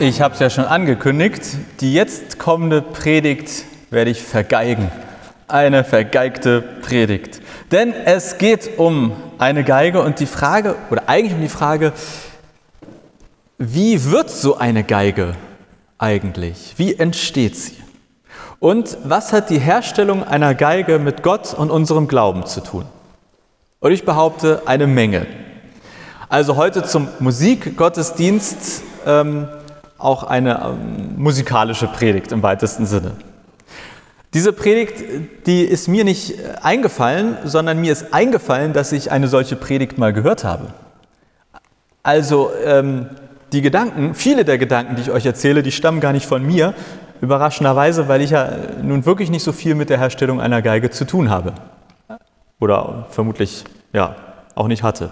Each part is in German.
Ich habe es ja schon angekündigt, die jetzt kommende Predigt werde ich vergeigen. Eine vergeigte Predigt. Denn es geht um eine Geige und die Frage, oder eigentlich um die Frage, wie wird so eine Geige eigentlich? Wie entsteht sie? Und was hat die Herstellung einer Geige mit Gott und unserem Glauben zu tun? Und ich behaupte, eine Menge. Also heute zum Musikgottesdienst ähm, auch eine ähm, musikalische Predigt im weitesten Sinne. Diese Predigt, die ist mir nicht eingefallen, sondern mir ist eingefallen, dass ich eine solche Predigt mal gehört habe. Also ähm, die Gedanken, viele der Gedanken, die ich euch erzähle, die stammen gar nicht von mir, überraschenderweise, weil ich ja nun wirklich nicht so viel mit der Herstellung einer Geige zu tun habe. Oder vermutlich ja auch nicht hatte.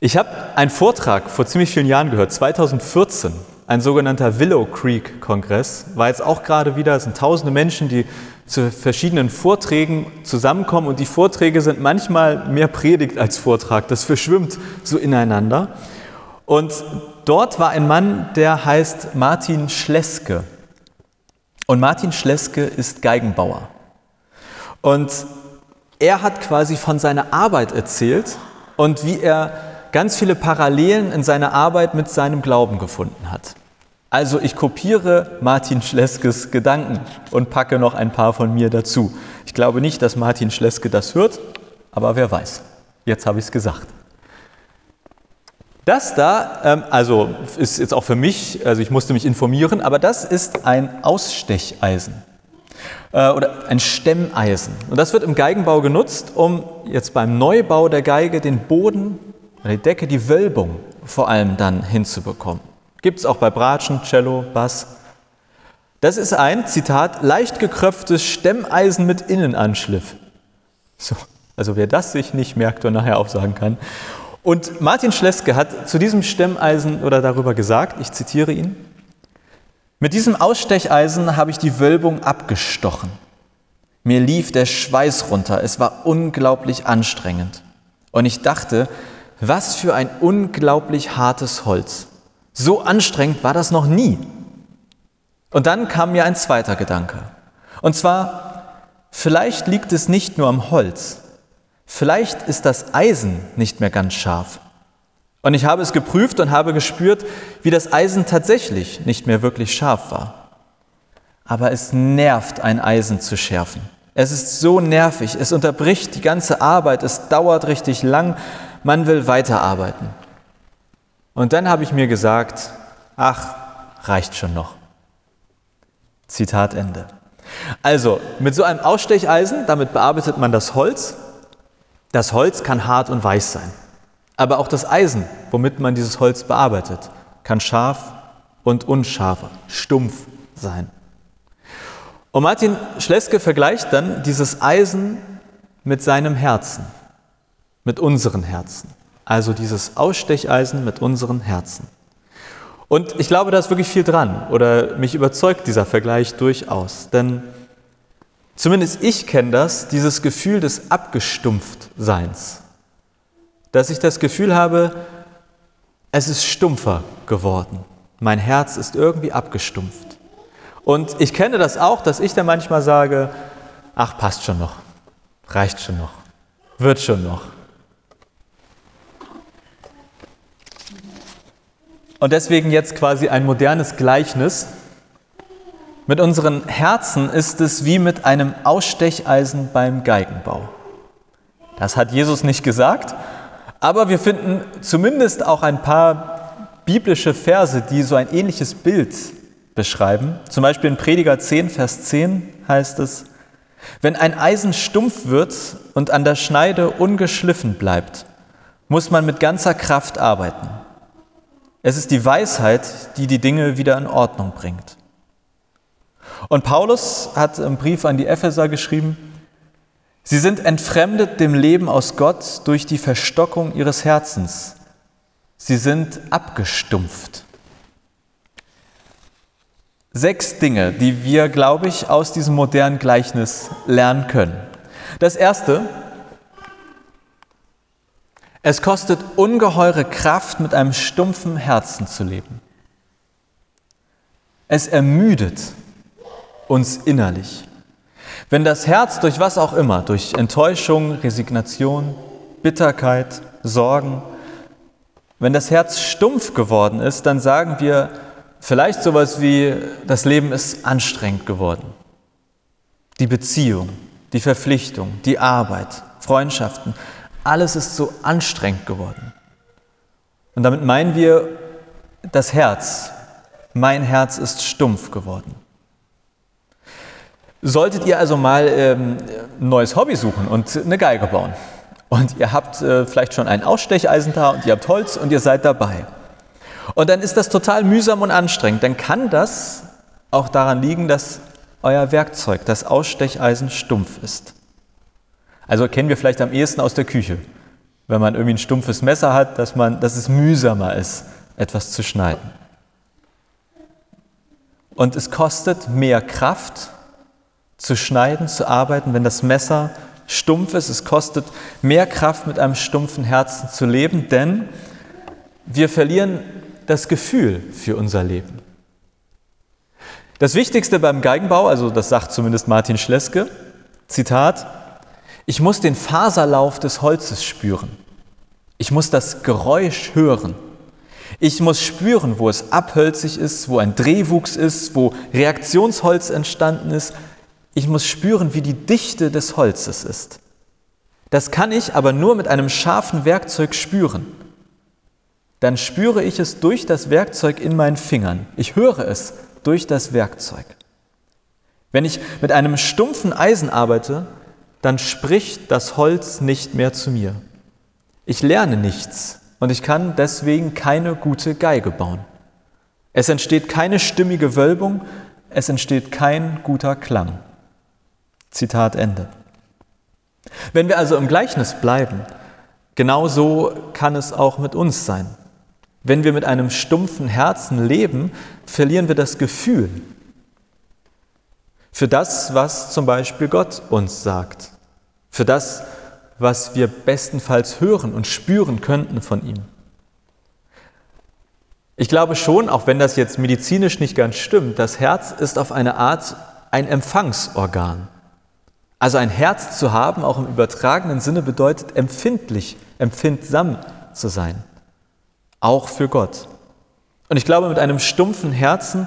Ich habe einen Vortrag vor ziemlich vielen Jahren gehört, 2014, ein sogenannter Willow Creek Kongress, war jetzt auch gerade wieder, es sind tausende Menschen, die zu verschiedenen Vorträgen zusammenkommen und die Vorträge sind manchmal mehr Predigt als Vortrag, das verschwimmt so ineinander. Und dort war ein Mann, der heißt Martin Schleske. Und Martin Schleske ist Geigenbauer. Und er hat quasi von seiner Arbeit erzählt und wie er ganz viele Parallelen in seiner Arbeit mit seinem Glauben gefunden hat. Also ich kopiere Martin Schleskes Gedanken und packe noch ein paar von mir dazu. Ich glaube nicht, dass Martin Schleske das hört, aber wer weiß. Jetzt habe ich es gesagt. Das da, ähm, also ist jetzt auch für mich, also ich musste mich informieren, aber das ist ein Ausstecheisen äh, oder ein Stemmeisen. Und das wird im Geigenbau genutzt, um jetzt beim Neubau der Geige den Boden die Decke, die Wölbung vor allem dann hinzubekommen. Gibt es auch bei Bratschen, Cello, Bass. Das ist ein, Zitat, leicht gekröpftes Stemmeisen mit Innenanschliff. So, also wer das sich nicht merkt und nachher aufsagen kann. Und Martin Schleske hat zu diesem Stemmeisen oder darüber gesagt, ich zitiere ihn, mit diesem Ausstecheisen habe ich die Wölbung abgestochen. Mir lief der Schweiß runter, es war unglaublich anstrengend. Und ich dachte, was für ein unglaublich hartes Holz. So anstrengend war das noch nie. Und dann kam mir ein zweiter Gedanke. Und zwar, vielleicht liegt es nicht nur am Holz, vielleicht ist das Eisen nicht mehr ganz scharf. Und ich habe es geprüft und habe gespürt, wie das Eisen tatsächlich nicht mehr wirklich scharf war. Aber es nervt, ein Eisen zu schärfen. Es ist so nervig, es unterbricht die ganze Arbeit, es dauert richtig lang man will weiterarbeiten. Und dann habe ich mir gesagt, ach, reicht schon noch. Zitat Ende. Also, mit so einem Ausstecheisen, damit bearbeitet man das Holz. Das Holz kann hart und weich sein. Aber auch das Eisen, womit man dieses Holz bearbeitet, kann scharf und unscharf, stumpf sein. Und Martin Schleske vergleicht dann dieses Eisen mit seinem Herzen mit unseren Herzen. Also dieses Ausstecheisen mit unseren Herzen. Und ich glaube, da ist wirklich viel dran oder mich überzeugt dieser Vergleich durchaus. Denn zumindest ich kenne das, dieses Gefühl des Abgestumpftseins. Dass ich das Gefühl habe, es ist stumpfer geworden. Mein Herz ist irgendwie abgestumpft. Und ich kenne das auch, dass ich dann manchmal sage, ach, passt schon noch, reicht schon noch, wird schon noch. Und deswegen jetzt quasi ein modernes Gleichnis. Mit unseren Herzen ist es wie mit einem Ausstecheisen beim Geigenbau. Das hat Jesus nicht gesagt, aber wir finden zumindest auch ein paar biblische Verse, die so ein ähnliches Bild beschreiben. Zum Beispiel in Prediger 10, Vers 10 heißt es, wenn ein Eisen stumpf wird und an der Schneide ungeschliffen bleibt, muss man mit ganzer Kraft arbeiten. Es ist die Weisheit, die die Dinge wieder in Ordnung bringt. Und Paulus hat im Brief an die Epheser geschrieben, Sie sind entfremdet dem Leben aus Gott durch die Verstockung ihres Herzens. Sie sind abgestumpft. Sechs Dinge, die wir, glaube ich, aus diesem modernen Gleichnis lernen können. Das erste, es kostet ungeheure Kraft, mit einem stumpfen Herzen zu leben. Es ermüdet uns innerlich. Wenn das Herz durch was auch immer, durch Enttäuschung, Resignation, Bitterkeit, Sorgen, wenn das Herz stumpf geworden ist, dann sagen wir vielleicht sowas wie, das Leben ist anstrengend geworden. Die Beziehung, die Verpflichtung, die Arbeit, Freundschaften, alles ist so anstrengend geworden. Und damit meinen wir das Herz. Mein Herz ist stumpf geworden. Solltet ihr also mal ähm, ein neues Hobby suchen und eine Geige bauen und ihr habt äh, vielleicht schon ein Ausstecheisen da und ihr habt Holz und ihr seid dabei und dann ist das total mühsam und anstrengend, dann kann das auch daran liegen, dass euer Werkzeug, das Ausstecheisen, stumpf ist. Also kennen wir vielleicht am ehesten aus der Küche, wenn man irgendwie ein stumpfes Messer hat, dass, man, dass es mühsamer ist, etwas zu schneiden. Und es kostet mehr Kraft, zu schneiden, zu arbeiten, wenn das Messer stumpf ist. Es kostet mehr Kraft, mit einem stumpfen Herzen zu leben, denn wir verlieren das Gefühl für unser Leben. Das Wichtigste beim Geigenbau, also das sagt zumindest Martin Schleske, Zitat, ich muss den Faserlauf des Holzes spüren. Ich muss das Geräusch hören. Ich muss spüren, wo es abhölzig ist, wo ein Drehwuchs ist, wo Reaktionsholz entstanden ist. Ich muss spüren, wie die Dichte des Holzes ist. Das kann ich aber nur mit einem scharfen Werkzeug spüren. Dann spüre ich es durch das Werkzeug in meinen Fingern. Ich höre es durch das Werkzeug. Wenn ich mit einem stumpfen Eisen arbeite, dann spricht das Holz nicht mehr zu mir. Ich lerne nichts und ich kann deswegen keine gute Geige bauen. Es entsteht keine stimmige Wölbung, es entsteht kein guter Klang. Zitat Ende. Wenn wir also im Gleichnis bleiben, genau so kann es auch mit uns sein. Wenn wir mit einem stumpfen Herzen leben, verlieren wir das Gefühl für das, was zum Beispiel Gott uns sagt, für das, was wir bestenfalls hören und spüren könnten von ihm. Ich glaube schon, auch wenn das jetzt medizinisch nicht ganz stimmt, das Herz ist auf eine Art ein Empfangsorgan. Also ein Herz zu haben, auch im übertragenen Sinne, bedeutet empfindlich, empfindsam zu sein. Auch für Gott. Und ich glaube, mit einem stumpfen Herzen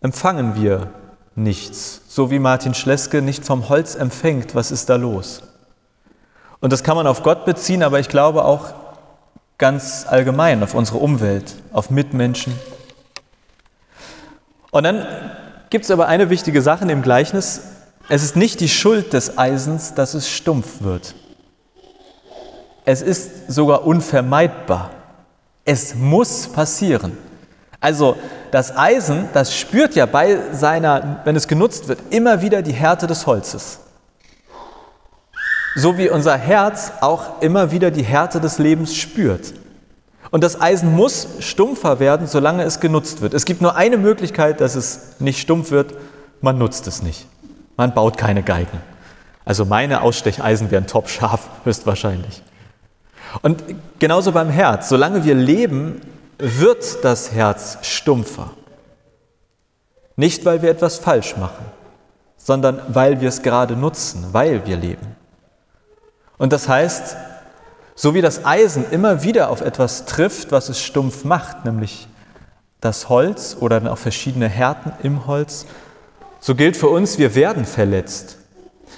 empfangen wir nichts. So wie Martin Schleske nicht vom Holz empfängt, was ist da los? Und das kann man auf Gott beziehen, aber ich glaube auch ganz allgemein auf unsere Umwelt, auf Mitmenschen. Und dann gibt es aber eine wichtige Sache im Gleichnis, es ist nicht die Schuld des Eisens, dass es stumpf wird. Es ist sogar unvermeidbar. Es muss passieren. Also das Eisen, das spürt ja bei seiner, wenn es genutzt wird, immer wieder die Härte des Holzes. So wie unser Herz auch immer wieder die Härte des Lebens spürt. Und das Eisen muss stumpfer werden, solange es genutzt wird. Es gibt nur eine Möglichkeit, dass es nicht stumpf wird, man nutzt es nicht. Man baut keine Geigen. Also meine Ausstecheisen wären top scharf, höchstwahrscheinlich. Und genauso beim Herz. Solange wir leben, wird das Herz stumpfer. Nicht, weil wir etwas falsch machen, sondern weil wir es gerade nutzen, weil wir leben. Und das heißt, so wie das Eisen immer wieder auf etwas trifft, was es stumpf macht, nämlich das Holz oder dann auch verschiedene Härten im Holz, so gilt für uns, wir werden verletzt.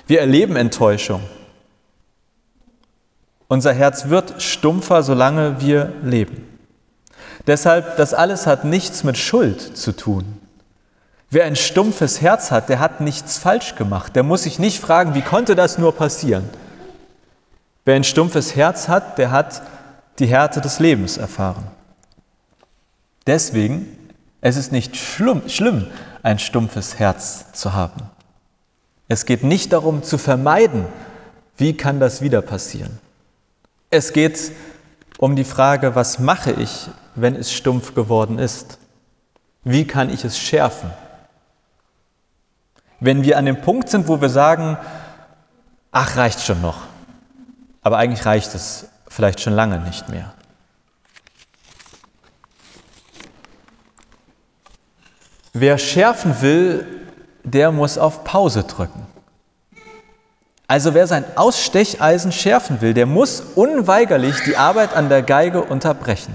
Wir erleben Enttäuschung. Unser Herz wird stumpfer, solange wir leben. Deshalb, das alles hat nichts mit Schuld zu tun. Wer ein stumpfes Herz hat, der hat nichts falsch gemacht. Der muss sich nicht fragen, wie konnte das nur passieren. Wer ein stumpfes Herz hat, der hat die Härte des Lebens erfahren. Deswegen, es ist nicht schlimm, schlimm ein stumpfes Herz zu haben. Es geht nicht darum zu vermeiden, wie kann das wieder passieren. Es geht um die Frage, was mache ich, wenn es stumpf geworden ist? Wie kann ich es schärfen? Wenn wir an dem Punkt sind, wo wir sagen, ach, reicht schon noch, aber eigentlich reicht es vielleicht schon lange nicht mehr. wer schärfen will, der muss auf Pause drücken. Also wer sein Ausstecheisen schärfen will, der muss unweigerlich die Arbeit an der Geige unterbrechen.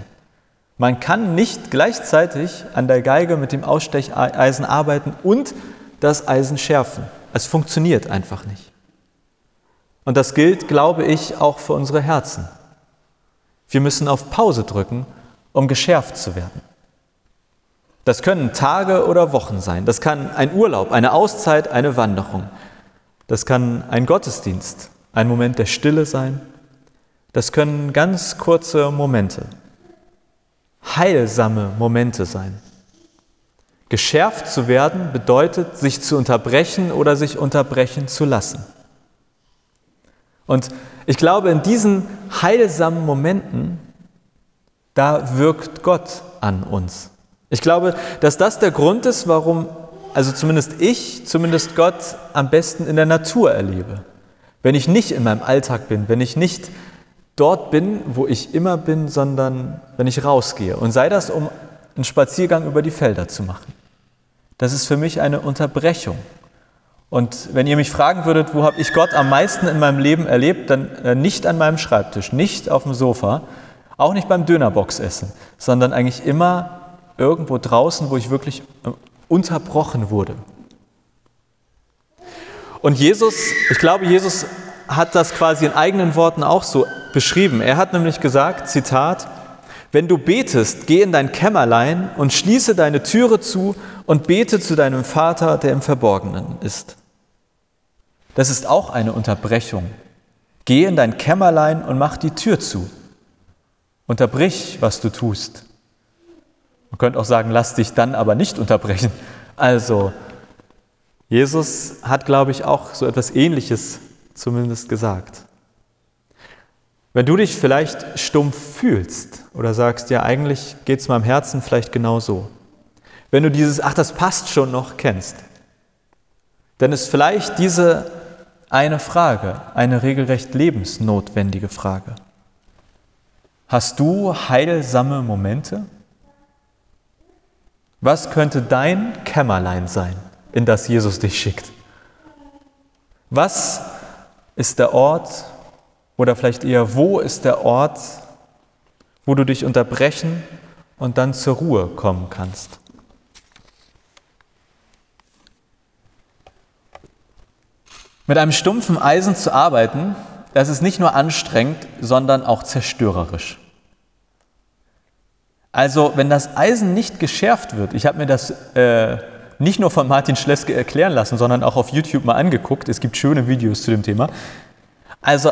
Man kann nicht gleichzeitig an der Geige mit dem Ausstecheisen arbeiten und das Eisen schärfen. Es funktioniert einfach nicht. Und das gilt, glaube ich, auch für unsere Herzen. Wir müssen auf Pause drücken, um geschärft zu werden. Das können Tage oder Wochen sein. Das kann ein Urlaub, eine Auszeit, eine Wanderung. Das kann ein Gottesdienst, ein Moment der Stille sein. Das können ganz kurze Momente, heilsame Momente sein. Geschärft zu werden bedeutet, sich zu unterbrechen oder sich unterbrechen zu lassen. Und ich glaube, in diesen heilsamen Momenten, da wirkt Gott an uns. Ich glaube, dass das der Grund ist, warum also zumindest ich, zumindest Gott am besten in der Natur erlebe. Wenn ich nicht in meinem Alltag bin, wenn ich nicht dort bin, wo ich immer bin, sondern wenn ich rausgehe. Und sei das, um einen Spaziergang über die Felder zu machen. Das ist für mich eine Unterbrechung. Und wenn ihr mich fragen würdet, wo habe ich Gott am meisten in meinem Leben erlebt, dann äh, nicht an meinem Schreibtisch, nicht auf dem Sofa, auch nicht beim Dönerbox essen, sondern eigentlich immer irgendwo draußen, wo ich wirklich äh, unterbrochen wurde. Und Jesus, ich glaube, Jesus hat das quasi in eigenen Worten auch so beschrieben. Er hat nämlich gesagt, Zitat, wenn du betest, geh in dein Kämmerlein und schließe deine Türe zu und bete zu deinem Vater, der im Verborgenen ist. Das ist auch eine Unterbrechung. Geh in dein Kämmerlein und mach die Tür zu. Unterbrich, was du tust. Man könnte auch sagen, lass dich dann aber nicht unterbrechen. Also, Jesus hat, glaube ich, auch so etwas Ähnliches zumindest gesagt. Wenn du dich vielleicht stumpf fühlst oder sagst, ja, eigentlich geht es meinem Herzen vielleicht genau so. Wenn du dieses, ach, das passt schon noch kennst, dann ist vielleicht diese eine Frage, eine regelrecht lebensnotwendige Frage. Hast du heilsame Momente? Was könnte dein Kämmerlein sein, in das Jesus dich schickt? Was ist der Ort oder vielleicht eher wo ist der Ort, wo du dich unterbrechen und dann zur Ruhe kommen kannst? Mit einem stumpfen Eisen zu arbeiten, das ist nicht nur anstrengend, sondern auch zerstörerisch. Also wenn das Eisen nicht geschärft wird, ich habe mir das äh, nicht nur von Martin Schleske erklären lassen, sondern auch auf YouTube mal angeguckt, es gibt schöne Videos zu dem Thema. Also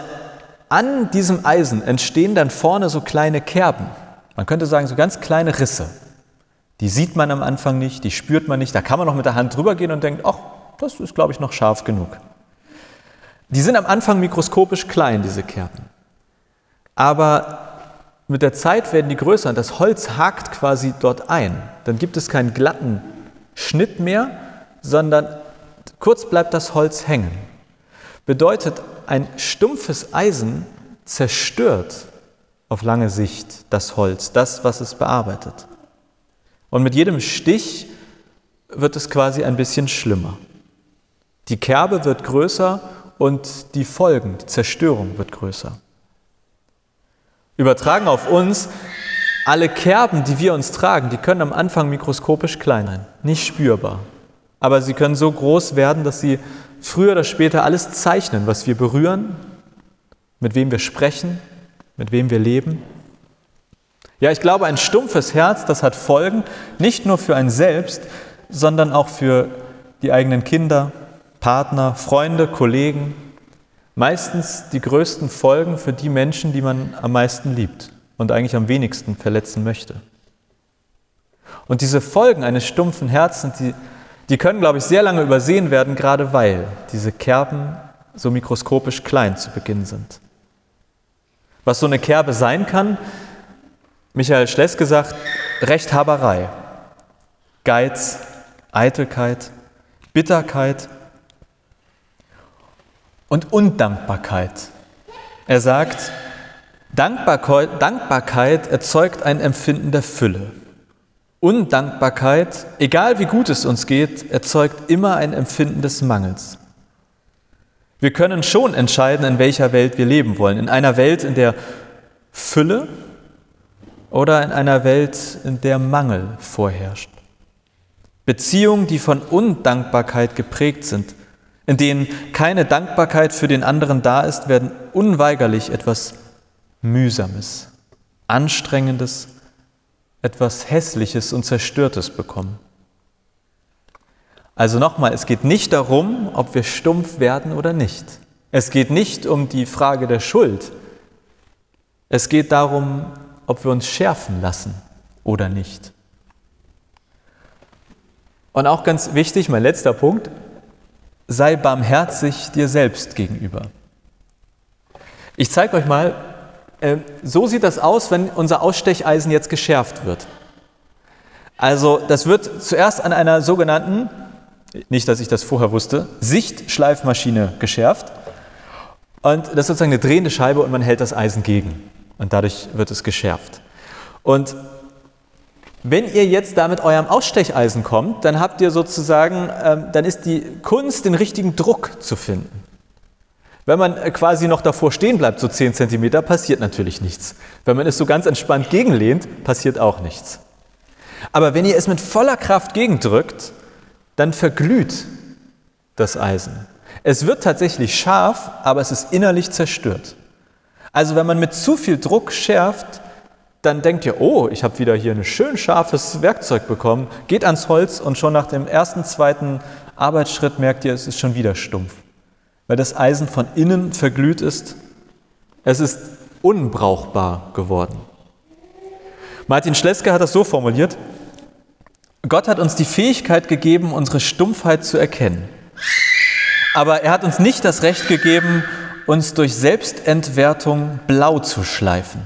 an diesem Eisen entstehen dann vorne so kleine Kerben, man könnte sagen so ganz kleine Risse. Die sieht man am Anfang nicht, die spürt man nicht, da kann man noch mit der Hand drüber gehen und denkt, ach, das ist glaube ich noch scharf genug. Die sind am Anfang mikroskopisch klein, diese Kerben. Aber mit der Zeit werden die größer und das Holz hakt quasi dort ein. Dann gibt es keinen glatten Schnitt mehr, sondern kurz bleibt das Holz hängen. Bedeutet, ein stumpfes Eisen zerstört auf lange Sicht das Holz, das, was es bearbeitet. Und mit jedem Stich wird es quasi ein bisschen schlimmer. Die Kerbe wird größer und die Folgen, die Zerstörung wird größer. Übertragen auf uns, alle Kerben, die wir uns tragen, die können am Anfang mikroskopisch klein sein, nicht spürbar. Aber sie können so groß werden, dass sie früher oder später alles zeichnen, was wir berühren, mit wem wir sprechen, mit wem wir leben. Ja, ich glaube, ein stumpfes Herz, das hat Folgen, nicht nur für ein selbst, sondern auch für die eigenen Kinder, Partner, Freunde, Kollegen, meistens die größten Folgen für die Menschen, die man am meisten liebt und eigentlich am wenigsten verletzen möchte. Und diese Folgen eines stumpfen Herzens, die, die können, glaube ich, sehr lange übersehen werden, gerade weil diese Kerben so mikroskopisch klein zu Beginn sind. Was so eine Kerbe sein kann, Michael Schleske sagt, Rechthaberei, Geiz, Eitelkeit, Bitterkeit, und Undankbarkeit. Er sagt, Dankbarkeit, erzeugt ein Empfinden der Fülle. Undankbarkeit, egal wie gut es uns geht, erzeugt immer ein Empfinden des Mangels. Wir können schon entscheiden, in welcher Welt wir leben wollen. In einer Welt, in der Fülle oder in einer Welt, in der Mangel vorherrscht. Beziehungen, die von Undankbarkeit geprägt sind, in denen keine Dankbarkeit für den anderen da ist, werden unweigerlich etwas Mühsames, Anstrengendes, etwas Hässliches und Zerstörtes bekommen. Also nochmal, es geht nicht darum, ob wir stumpf werden oder nicht. Es geht nicht um die Frage der Schuld. Es geht darum, ob wir uns schärfen lassen oder nicht. Und auch ganz wichtig, mein letzter Punkt, sei barmherzig dir selbst gegenüber. Ich zeige euch mal, äh, so sieht das aus, wenn unser Ausstecheisen jetzt geschärft wird. Also das wird zuerst an einer sogenannten nicht, dass ich das vorher wusste, Sichtschleifmaschine geschärft. Und das ist sozusagen eine drehende Scheibe und man hält das Eisen gegen. Und dadurch wird es geschärft. Und wenn ihr jetzt da mit eurem Ausstecheisen kommt, dann habt ihr sozusagen, ähm, dann ist die Kunst, den richtigen Druck zu finden. Wenn man quasi noch davor stehen bleibt, so 10 cm, passiert natürlich nichts. Wenn man es so ganz entspannt gegenlehnt, passiert auch nichts. Aber wenn ihr es mit voller Kraft gegendrückt, dann verglüht das Eisen. Es wird tatsächlich scharf, aber es ist innerlich zerstört. Also wenn man mit zu viel Druck schärft, dann denkt ihr, oh, ich habe wieder hier ein schön scharfes Werkzeug bekommen, geht ans Holz und schon nach dem ersten, zweiten Arbeitsschritt merkt ihr, es ist schon wieder stumpf. Weil das Eisen von innen verglüht ist. Es ist unbrauchbar geworden. Martin Schleske hat das so formuliert, Gott hat uns die Fähigkeit gegeben, unsere Stumpfheit zu erkennen. Aber er hat uns nicht das Recht gegeben, uns durch Selbstentwertung blau zu schleifen.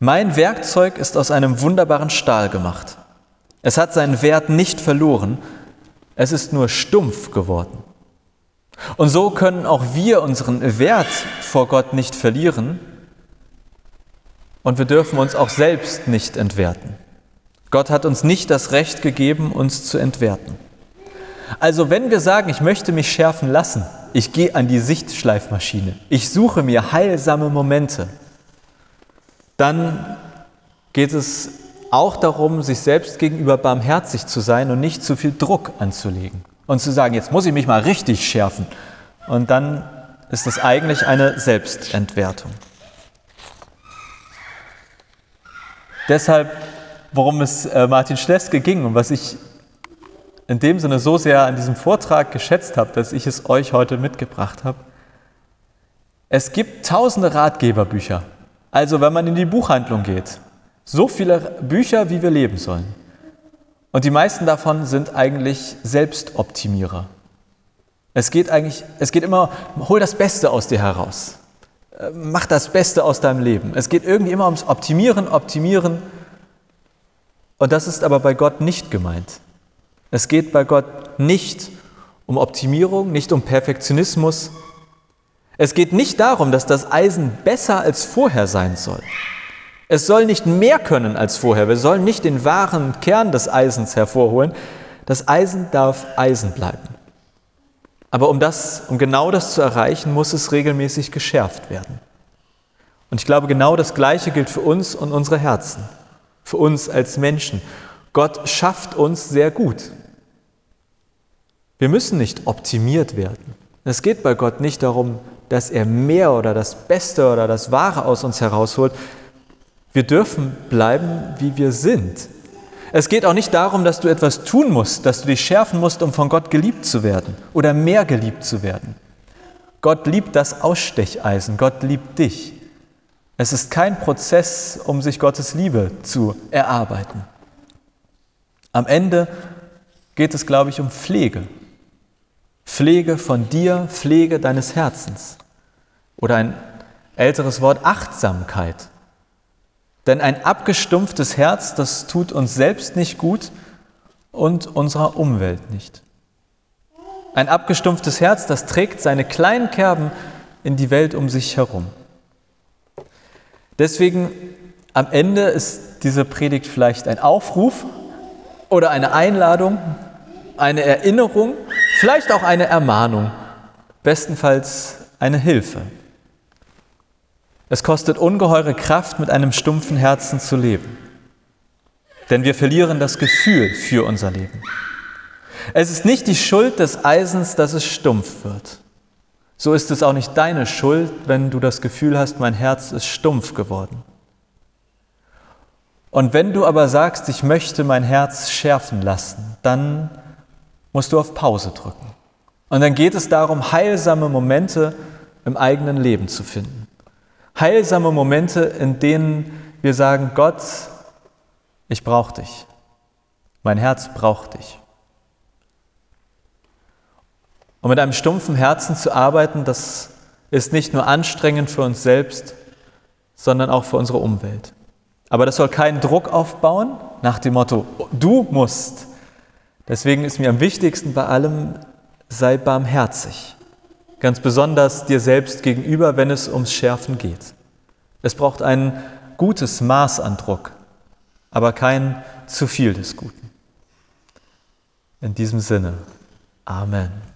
Mein Werkzeug ist aus einem wunderbaren Stahl gemacht. Es hat seinen Wert nicht verloren, es ist nur stumpf geworden. Und so können auch wir unseren Wert vor Gott nicht verlieren und wir dürfen uns auch selbst nicht entwerten. Gott hat uns nicht das Recht gegeben, uns zu entwerten. Also wenn wir sagen, ich möchte mich schärfen lassen, ich gehe an die Sichtschleifmaschine, ich suche mir heilsame Momente, dann geht es auch darum, sich selbst gegenüber barmherzig zu sein und nicht zu viel Druck anzulegen und zu sagen, jetzt muss ich mich mal richtig schärfen. Und dann ist es eigentlich eine Selbstentwertung. Deshalb worum es äh, Martin Schleske ging und was ich in dem Sinne so sehr an diesem Vortrag geschätzt habe, dass ich es euch heute mitgebracht habe. Es gibt tausende Ratgeberbücher. Also wenn man in die Buchhandlung geht, so viele Bücher, wie wir leben sollen. Und die meisten davon sind eigentlich Selbstoptimierer. Es geht eigentlich, es geht immer, hol das Beste aus dir heraus. Äh, mach das Beste aus deinem Leben. Es geht irgendwie immer ums Optimieren, Optimieren. Und das ist aber bei Gott nicht gemeint. Es geht bei Gott nicht um Optimierung, nicht um Perfektionismus. Es geht nicht darum, dass das Eisen besser als vorher sein soll. Es soll nicht mehr können als vorher. Wir sollen nicht den wahren Kern des Eisens hervorholen. Das Eisen darf Eisen bleiben. Aber um, das, um genau das zu erreichen, muss es regelmäßig geschärft werden. Und ich glaube, genau das Gleiche gilt für uns und unsere Herzen für uns als Menschen. Gott schafft uns sehr gut. Wir müssen nicht optimiert werden. Es geht bei Gott nicht darum, dass er mehr oder das Beste oder das Wahre aus uns herausholt. Wir dürfen bleiben, wie wir sind. Es geht auch nicht darum, dass du etwas tun musst, dass du dich schärfen musst, um von Gott geliebt zu werden oder mehr geliebt zu werden. Gott liebt das Ausstecheisen, Gott liebt dich. Es ist kein Prozess, um sich Gottes Liebe zu erarbeiten. Am Ende geht es, glaube ich, um Pflege. Pflege von dir, Pflege deines Herzens. Oder ein älteres Wort, Achtsamkeit. Denn ein abgestumpftes Herz, das tut uns selbst nicht gut und unserer Umwelt nicht. Ein abgestumpftes Herz, das trägt seine kleinen Kerben in die Welt um sich herum. Deswegen am Ende ist diese Predigt vielleicht ein Aufruf oder eine Einladung, eine Erinnerung, vielleicht auch eine Ermahnung, bestenfalls eine Hilfe. Es kostet ungeheure Kraft, mit einem stumpfen Herzen zu leben, denn wir verlieren das Gefühl für unser Leben. Es ist nicht die Schuld des Eisens, dass es stumpf wird. So ist es auch nicht deine Schuld, wenn du das Gefühl hast, mein Herz ist stumpf geworden. Und wenn du aber sagst, ich möchte mein Herz schärfen lassen, dann musst du auf Pause drücken. Und dann geht es darum, heilsame Momente im eigenen Leben zu finden. Heilsame Momente, in denen wir sagen, Gott, ich brauche dich. Mein Herz braucht dich. Und mit einem stumpfen Herzen zu arbeiten, das ist nicht nur anstrengend für uns selbst, sondern auch für unsere Umwelt. Aber das soll keinen Druck aufbauen nach dem Motto, du musst. Deswegen ist mir am wichtigsten bei allem, sei barmherzig. Ganz besonders dir selbst gegenüber, wenn es ums Schärfen geht. Es braucht ein gutes Maß an Druck, aber kein zu viel des Guten. In diesem Sinne, Amen.